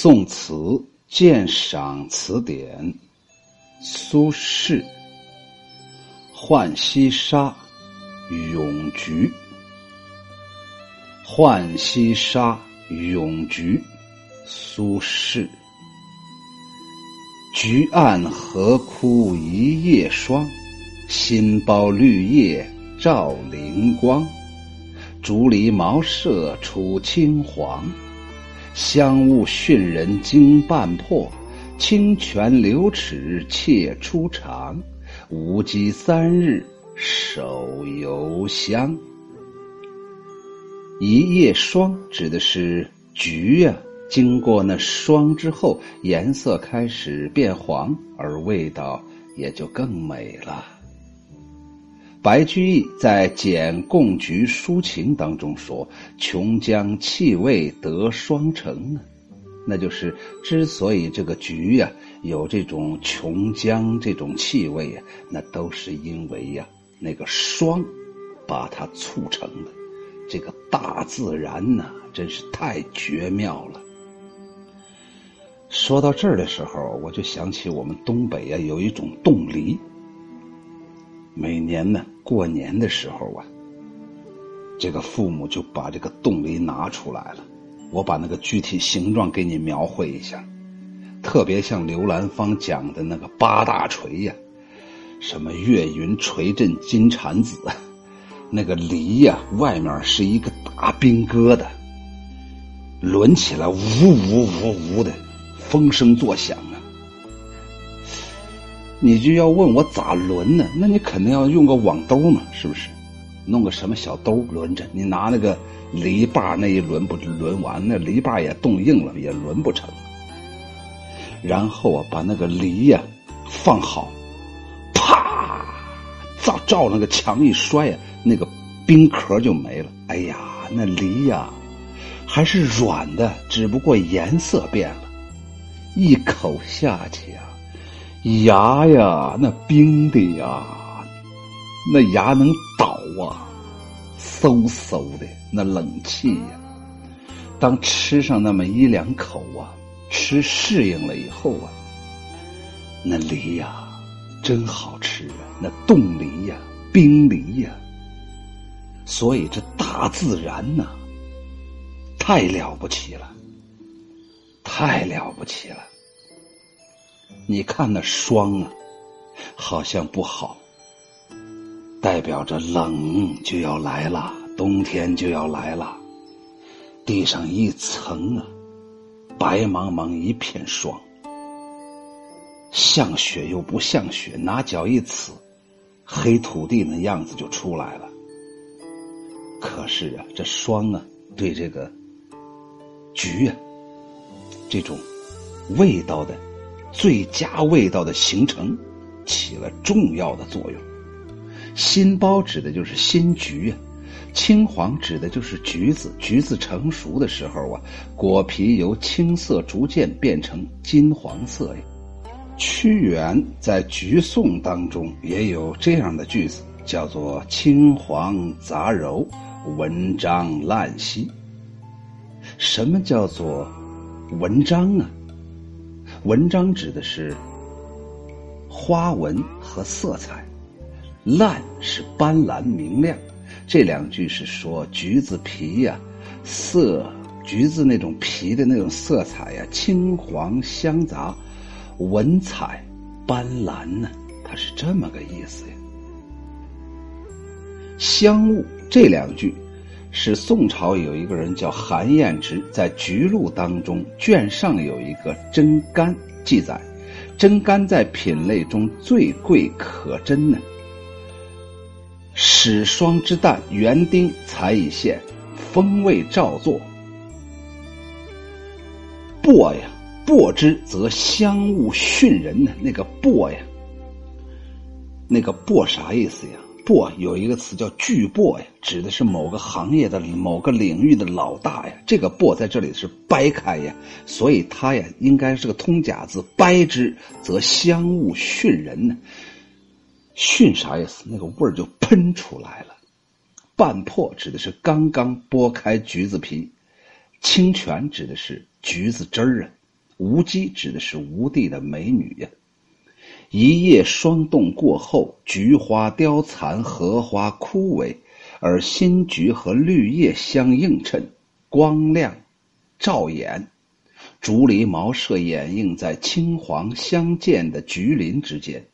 宋词鉴赏词典，苏轼。浣溪沙，咏菊。浣溪沙，咏菊，苏轼。菊岸何枯一夜霜，新苞绿叶照灵光。竹篱茅舍楚青黄，香雾熏人惊半破。清泉流齿怯初尝，无鸡三日手犹香。一夜霜指的是菊呀，经过那霜之后，颜色开始变黄，而味道也就更美了。白居易在《简贡菊抒情》当中说：“琼浆气味得霜成啊，那就是之所以这个菊呀有这种琼浆这种气味呀，那都是因为呀那个霜把它促成的。这个大自然呐，真是太绝妙了。说到这儿的时候，我就想起我们东北呀有一种冻梨。”每年呢，过年的时候啊，这个父母就把这个冻梨拿出来了。我把那个具体形状给你描绘一下，特别像刘兰芳讲的那个八大锤呀，什么岳云锤震金蝉子，那个梨呀，外面是一个大冰疙瘩，抡起来呜呜呜呜的，风声作响啊。你就要问我咋轮呢？那你肯定要用个网兜嘛，是不是？弄个什么小兜轮着？你拿那个篱笆那一轮不轮完，那篱笆也冻硬了，也轮不成。然后啊，把那个梨呀放好，啪，照照那个墙一摔呀，那个冰壳就没了。哎呀，那梨呀还是软的，只不过颜色变了。一口下去啊！牙呀，那冰的呀，那牙能倒啊，嗖嗖的那冷气呀。当吃上那么一两口啊，吃适应了以后啊，那梨呀，真好吃啊，那冻梨呀，冰梨呀。所以这大自然呐，太了不起了，太了不起了。你看那霜啊，好像不好，代表着冷就要来了，冬天就要来了。地上一层啊，白茫茫一片霜，像雪又不像雪，拿脚一呲，黑土地那样子就出来了。可是啊，这霜啊，对这个菊啊，这种味道的。最佳味道的形成，起了重要的作用。新苞指的就是新橘啊，青黄指的就是橘子。橘子成熟的时候啊，果皮由青色逐渐变成金黄色呀。屈原在《菊颂》当中也有这样的句子，叫做“青黄杂糅，文章烂兮”。什么叫做文章啊？文章指的是花纹和色彩，烂是斑斓明亮。这两句是说橘子皮呀，色橘子那种皮的那种色彩呀，青黄相杂，文采斑斓呢，它是这么个意思呀。香雾这两句。是宋朝有一个人叫韩彦直，在《菊录》当中卷上有一个真干记载，真干在品类中最贵可珍呢。始霜之旦，园丁才已现，风味照作。薄呀，薄之则香物逊人呢。那个薄呀，那个薄啥意思呀？擘有一个词叫巨擘呀，指的是某个行业的某个领域的老大呀。这个擘在这里是掰开呀，所以它呀应该是个通假字。掰之则香物熏人呢，熏啥意思？那个味儿就喷出来了。半破指的是刚刚剥开橘子皮，清泉指的是橘子汁儿啊。无机指的是无地的美女呀。一夜霜冻过后，菊花凋残，荷花枯萎，而新菊和绿叶相映衬，光亮照眼。竹篱茅舍掩映在青黄相间的菊林之间。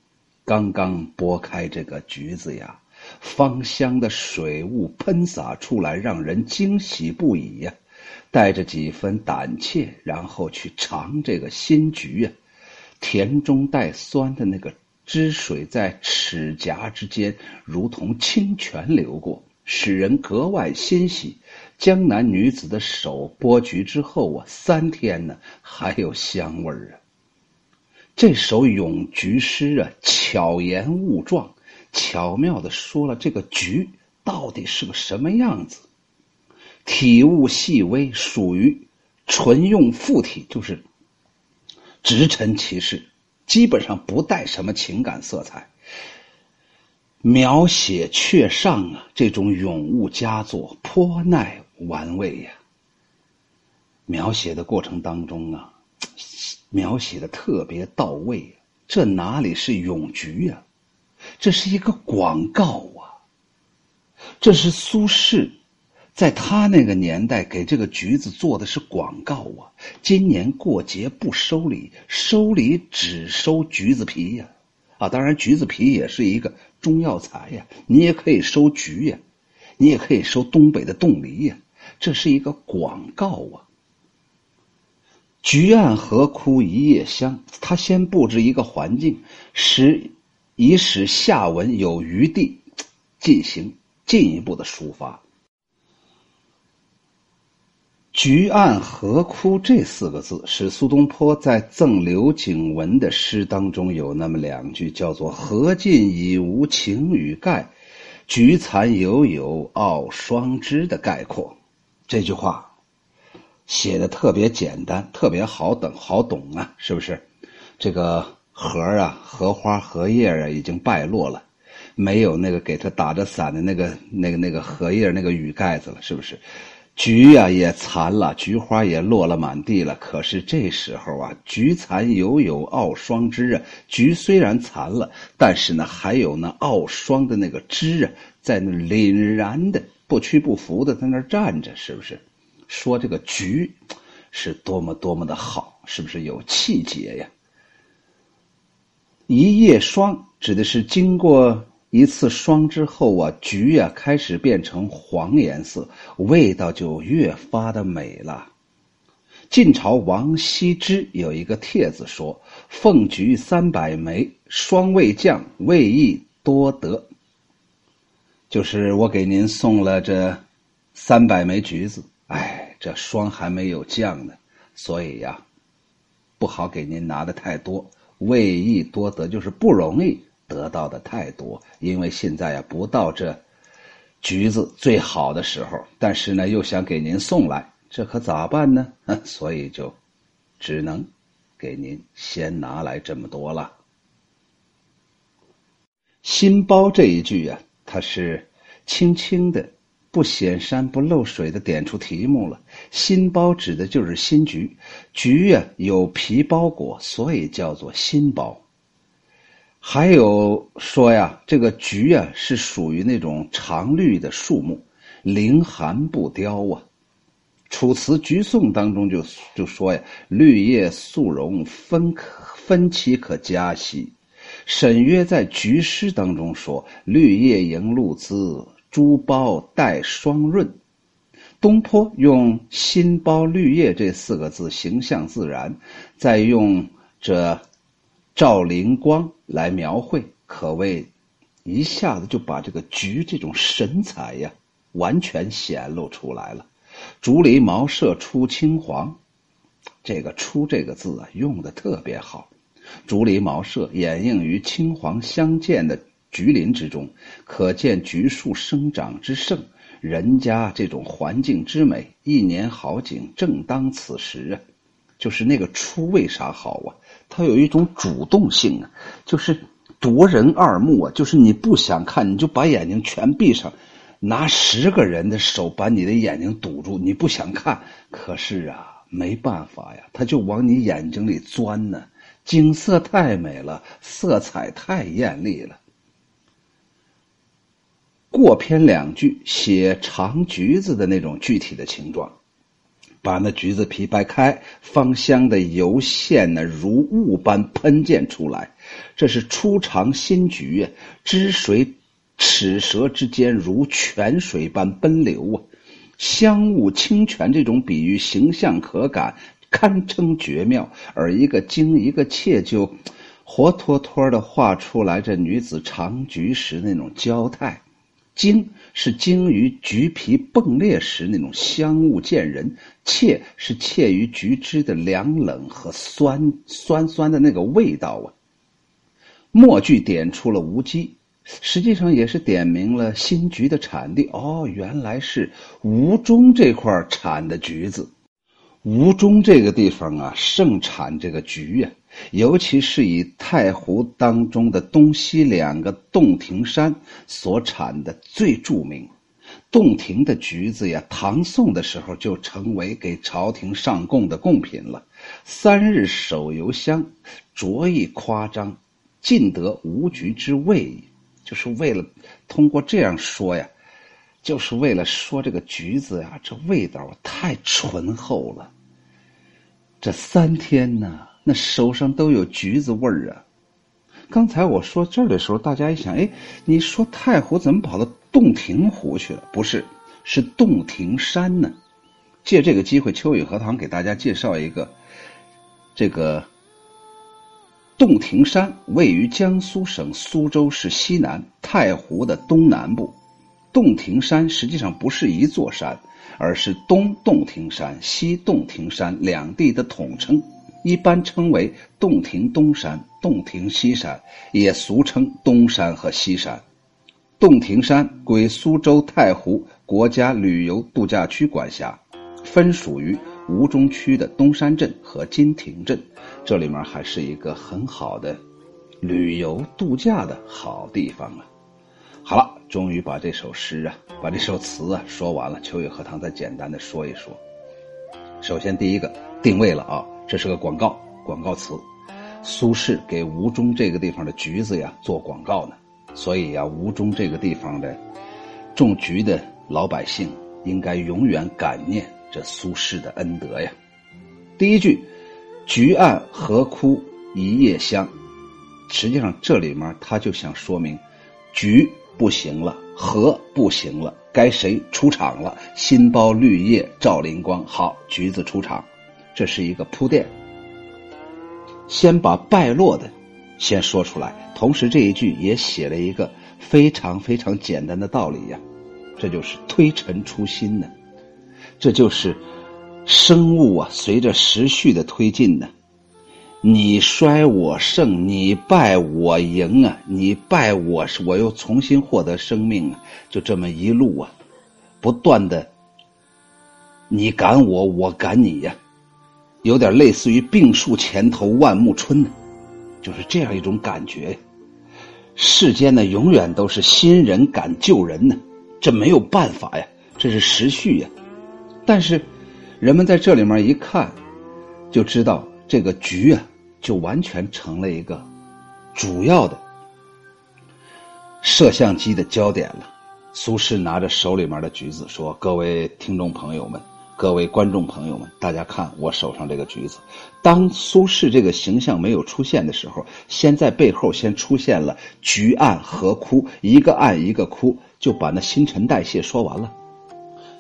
刚刚剥开这个橘子呀，芳香的水雾喷洒出来，让人惊喜不已呀。带着几分胆怯，然后去尝这个新菊呀。甜中带酸的那个汁水在齿颊之间，如同清泉流过，使人格外欣喜。江南女子的手剥菊之后啊，三天呢还有香味儿啊。这首咏菊诗啊，巧言误状，巧妙的说了这个菊到底是个什么样子。体物细微，属于纯用附体，就是。直陈其事，基本上不带什么情感色彩，描写却上啊，这种咏物佳作颇耐玩味呀。描写的过程当中啊，描写的特别到位这哪里是咏菊呀？这是一个广告啊！这是苏轼。在他那个年代，给这个橘子做的是广告啊！今年过节不收礼，收礼只收橘子皮呀！啊，当然橘子皮也是一个中药材呀，你也可以收橘呀，你也可以收东北的冻梨呀，这是一个广告啊！橘岸河枯一夜香，他先布置一个环境，使以使下文有余地进行进一步的抒发。“菊岸荷枯”这四个字，是苏东坡在赠刘景文的诗当中有那么两句，叫做“荷尽已无擎雨盖，菊残犹有傲霜枝”的概括。这句话写的特别简单，特别好等，好懂啊，是不是？这个荷啊，荷花、荷叶啊，已经败落了，没有那个给他打着伞的那个、那个、那个荷叶那个雨盖子了，是不是？菊呀也残了，菊花也落了满地了。可是这时候啊，菊残犹有傲霜枝啊。菊虽然残了，但是呢，还有那傲霜的那个枝啊，在那凛然的、不屈不服的在那站着，是不是？说这个菊是多么多么的好，是不是有气节呀？一夜霜指的是经过。一次霜之后啊，菊呀开始变成黄颜色，味道就越发的美了。晋朝王羲之有一个帖子说：“凤菊三百枚，霜未降，味亦多得。”就是我给您送了这三百枚橘子，哎，这霜还没有降呢，所以呀，不好给您拿的太多，味亦多得，就是不容易。得到的太多，因为现在呀不到这橘子最好的时候，但是呢又想给您送来，这可咋办呢？所以就只能给您先拿来这么多了。新包这一句呀，它是轻轻的、不显山不漏水的点出题目了。新包指的就是新橘，橘呀有皮包裹，所以叫做新包。还有说呀，这个菊啊是属于那种常绿的树木，凌寒不凋啊。楚辞《菊颂》当中就就说呀：“绿叶素荣，分可分期可嘉兮。”沈约在《菊诗》当中说：“绿叶迎露滋，珠苞带霜润。”东坡用“新苞绿叶”这四个字，形象自然，再用这。照灵光来描绘，可谓一下子就把这个菊这种神采呀，完全显露出来了。竹篱茅舍出青黄，这个“出”这个字啊，用的特别好。竹篱茅舍掩映于青黄相间的菊林之中，可见菊树生长之盛，人家这种环境之美。一年好景正当此时啊，就是那个“出”为啥好啊？它有一种主动性啊，就是夺人二目啊，就是你不想看，你就把眼睛全闭上，拿十个人的手把你的眼睛堵住，你不想看。可是啊，没办法呀，它就往你眼睛里钻呢。景色太美了，色彩太艳丽了。过篇两句写长橘子的那种具体的形状，把那橘子皮掰开，芳香的油线呢如雾般喷溅出来。这是初尝新橘呀，汁水齿舌之间如泉水般奔流啊，香雾清泉，这种比喻形象可感。堪称绝妙，而一个精一个切，就活脱脱的画出来这女子尝菊时那种娇态。精是精于橘皮迸裂时那种香雾见人，切是切于橘汁的凉冷和酸酸酸的那个味道啊。末句点出了无稽，实际上也是点明了新橘的产地。哦，原来是吴中这块产的橘子。吴中这个地方啊，盛产这个橘呀，尤其是以太湖当中的东西两个洞庭山所产的最著名。洞庭的橘子呀，唐宋的时候就成为给朝廷上贡的贡品了。三日手犹香，着意夸张，尽得吴橘之味，就是为了通过这样说呀，就是为了说这个橘子呀，这味道太醇厚了。这三天呢，那手上都有橘子味儿啊！刚才我说这儿的时候，大家一想，哎，你说太湖怎么跑到洞庭湖去了？不是，是洞庭山呢。借这个机会，秋雨荷塘给大家介绍一个，这个洞庭山位于江苏省苏州市西南，太湖的东南部。洞庭山实际上不是一座山。而是东洞庭山、西洞庭山两地的统称，一般称为洞庭东山、洞庭西山，也俗称东山和西山。洞庭山归苏州太湖国家旅游度假区管辖，分属于吴中区的东山镇和金亭镇。这里面还是一个很好的旅游度假的好地方啊。好了。终于把这首诗啊，把这首词啊说完了。秋雨荷塘再简单的说一说。首先，第一个定位了啊，这是个广告，广告词。苏轼给吴中这个地方的橘子呀做广告呢，所以呀，吴中这个地方的种橘的老百姓应该永远感念这苏轼的恩德呀。第一句“橘岸何枯一夜香”，实际上这里面他就想说明橘。不行了，河不行了，该谁出场了？新包绿叶照灵光，好，橘子出场，这是一个铺垫。先把败落的先说出来，同时这一句也写了一个非常非常简单的道理呀，这就是推陈出新呢，这就是生物啊，随着时序的推进呢。你衰我胜，你败我赢啊！你败我，我又重新获得生命啊！就这么一路啊，不断的，你赶我，我赶你呀，有点类似于病树前头万木春呢，就是这样一种感觉。世间呢，永远都是新人赶旧人呢，这没有办法呀，这是时序呀。但是，人们在这里面一看，就知道这个局啊。就完全成了一个主要的摄像机的焦点了。苏轼拿着手里面的橘子说：“各位听众朋友们，各位观众朋友们，大家看我手上这个橘子。”当苏轼这个形象没有出现的时候，先在背后先出现了“橘岸何枯”，一个岸一个枯，就把那新陈代谢说完了。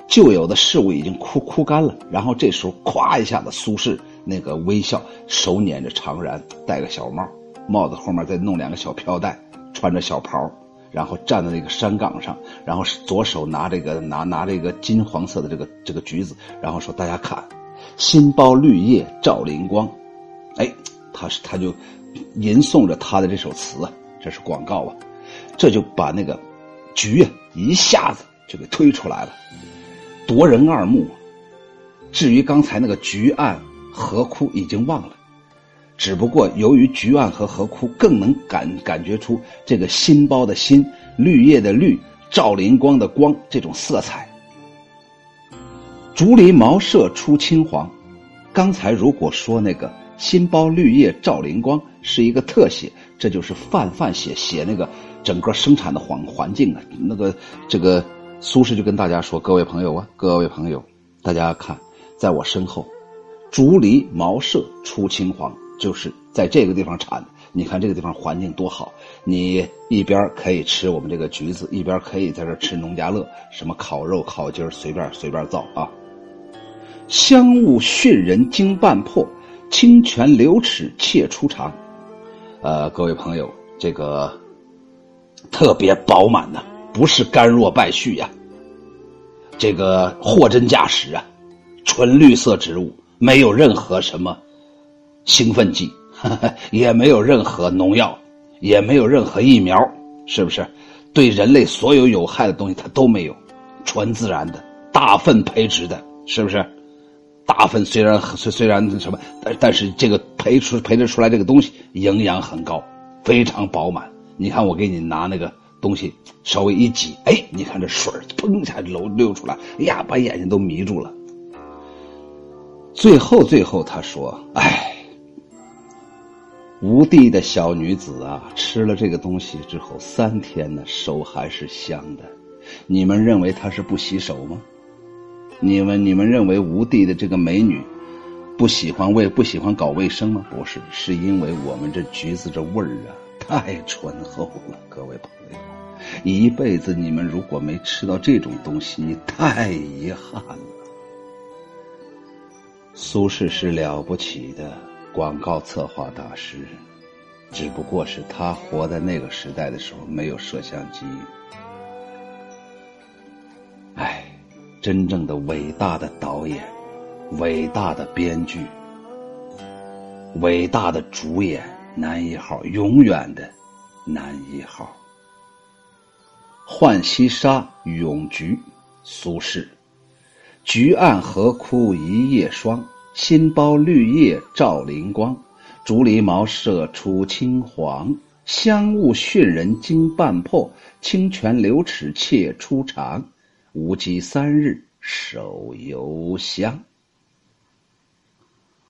旧有的事物已经枯枯干了，然后这时候咵一下子，苏轼。那个微笑，手捻着长髯，戴个小帽，帽子后面再弄两个小飘带，穿着小袍，然后站在那个山岗上，然后左手拿这个拿拿这个金黄色的这个这个橘子，然后说：“大家看，新包绿叶照灵光。”哎，他是他就吟诵着他的这首词啊，这是广告啊，这就把那个橘啊一下子就给推出来了，夺人二目。至于刚才那个橘岸。河枯已经忘了，只不过由于橘岸和河枯更能感感觉出这个新包的新绿叶的绿照灵光的光这种色彩。竹篱茅舍出青黄，刚才如果说那个新包绿叶照灵光是一个特写，这就是泛泛写写那个整个生产的环环境啊。那个这个苏轼就跟大家说：“各位朋友啊，各位朋友，大家看，在我身后，竹篱茅舍出青黄，就是在这个地方产的。你看这个地方环境多好，你一边可以吃我们这个橘子，一边可以在这吃农家乐，什么烤肉、烤鸡随便随便造啊。”香雾熏人经半破，清泉流齿切初尝。呃，各位朋友，这个特别饱满呐，不是干若败絮呀。这个货真价实啊，纯绿色植物，没有任何什么兴奋剂，也没有任何农药，也没有任何疫苗，是不是？对人类所有有害的东西它都没有，纯自然的，大粪培植的，是不是？大粪虽然虽虽然什么，但但是这个培出培植出来这个东西营养很高，非常饱满。你看我给你拿那个东西稍微一挤，哎，你看这水砰一下流流出来，哎呀，把眼睛都迷住了。最后最后他说：“哎，吴地的小女子啊，吃了这个东西之后三天呢，手还是香的。你们认为她是不洗手吗？”你们你们认为吴地的这个美女不喜欢卫不喜欢搞卫生吗？不是，是因为我们这橘子这味儿啊太醇厚了。各位朋友，一辈子你们如果没吃到这种东西，你太遗憾了。苏轼是了不起的广告策划大师，只不过是他活在那个时代的时候没有摄像机。真正的伟大的导演，伟大的编剧，伟大的主演，男一号，永远的男一号。浣溪沙·咏菊，苏轼。菊暗何枯一夜霜，新苞绿叶照灵光。竹篱茅舍出青黄，香雾熏人惊半破，清泉流齿切出肠。无羁三日手犹香。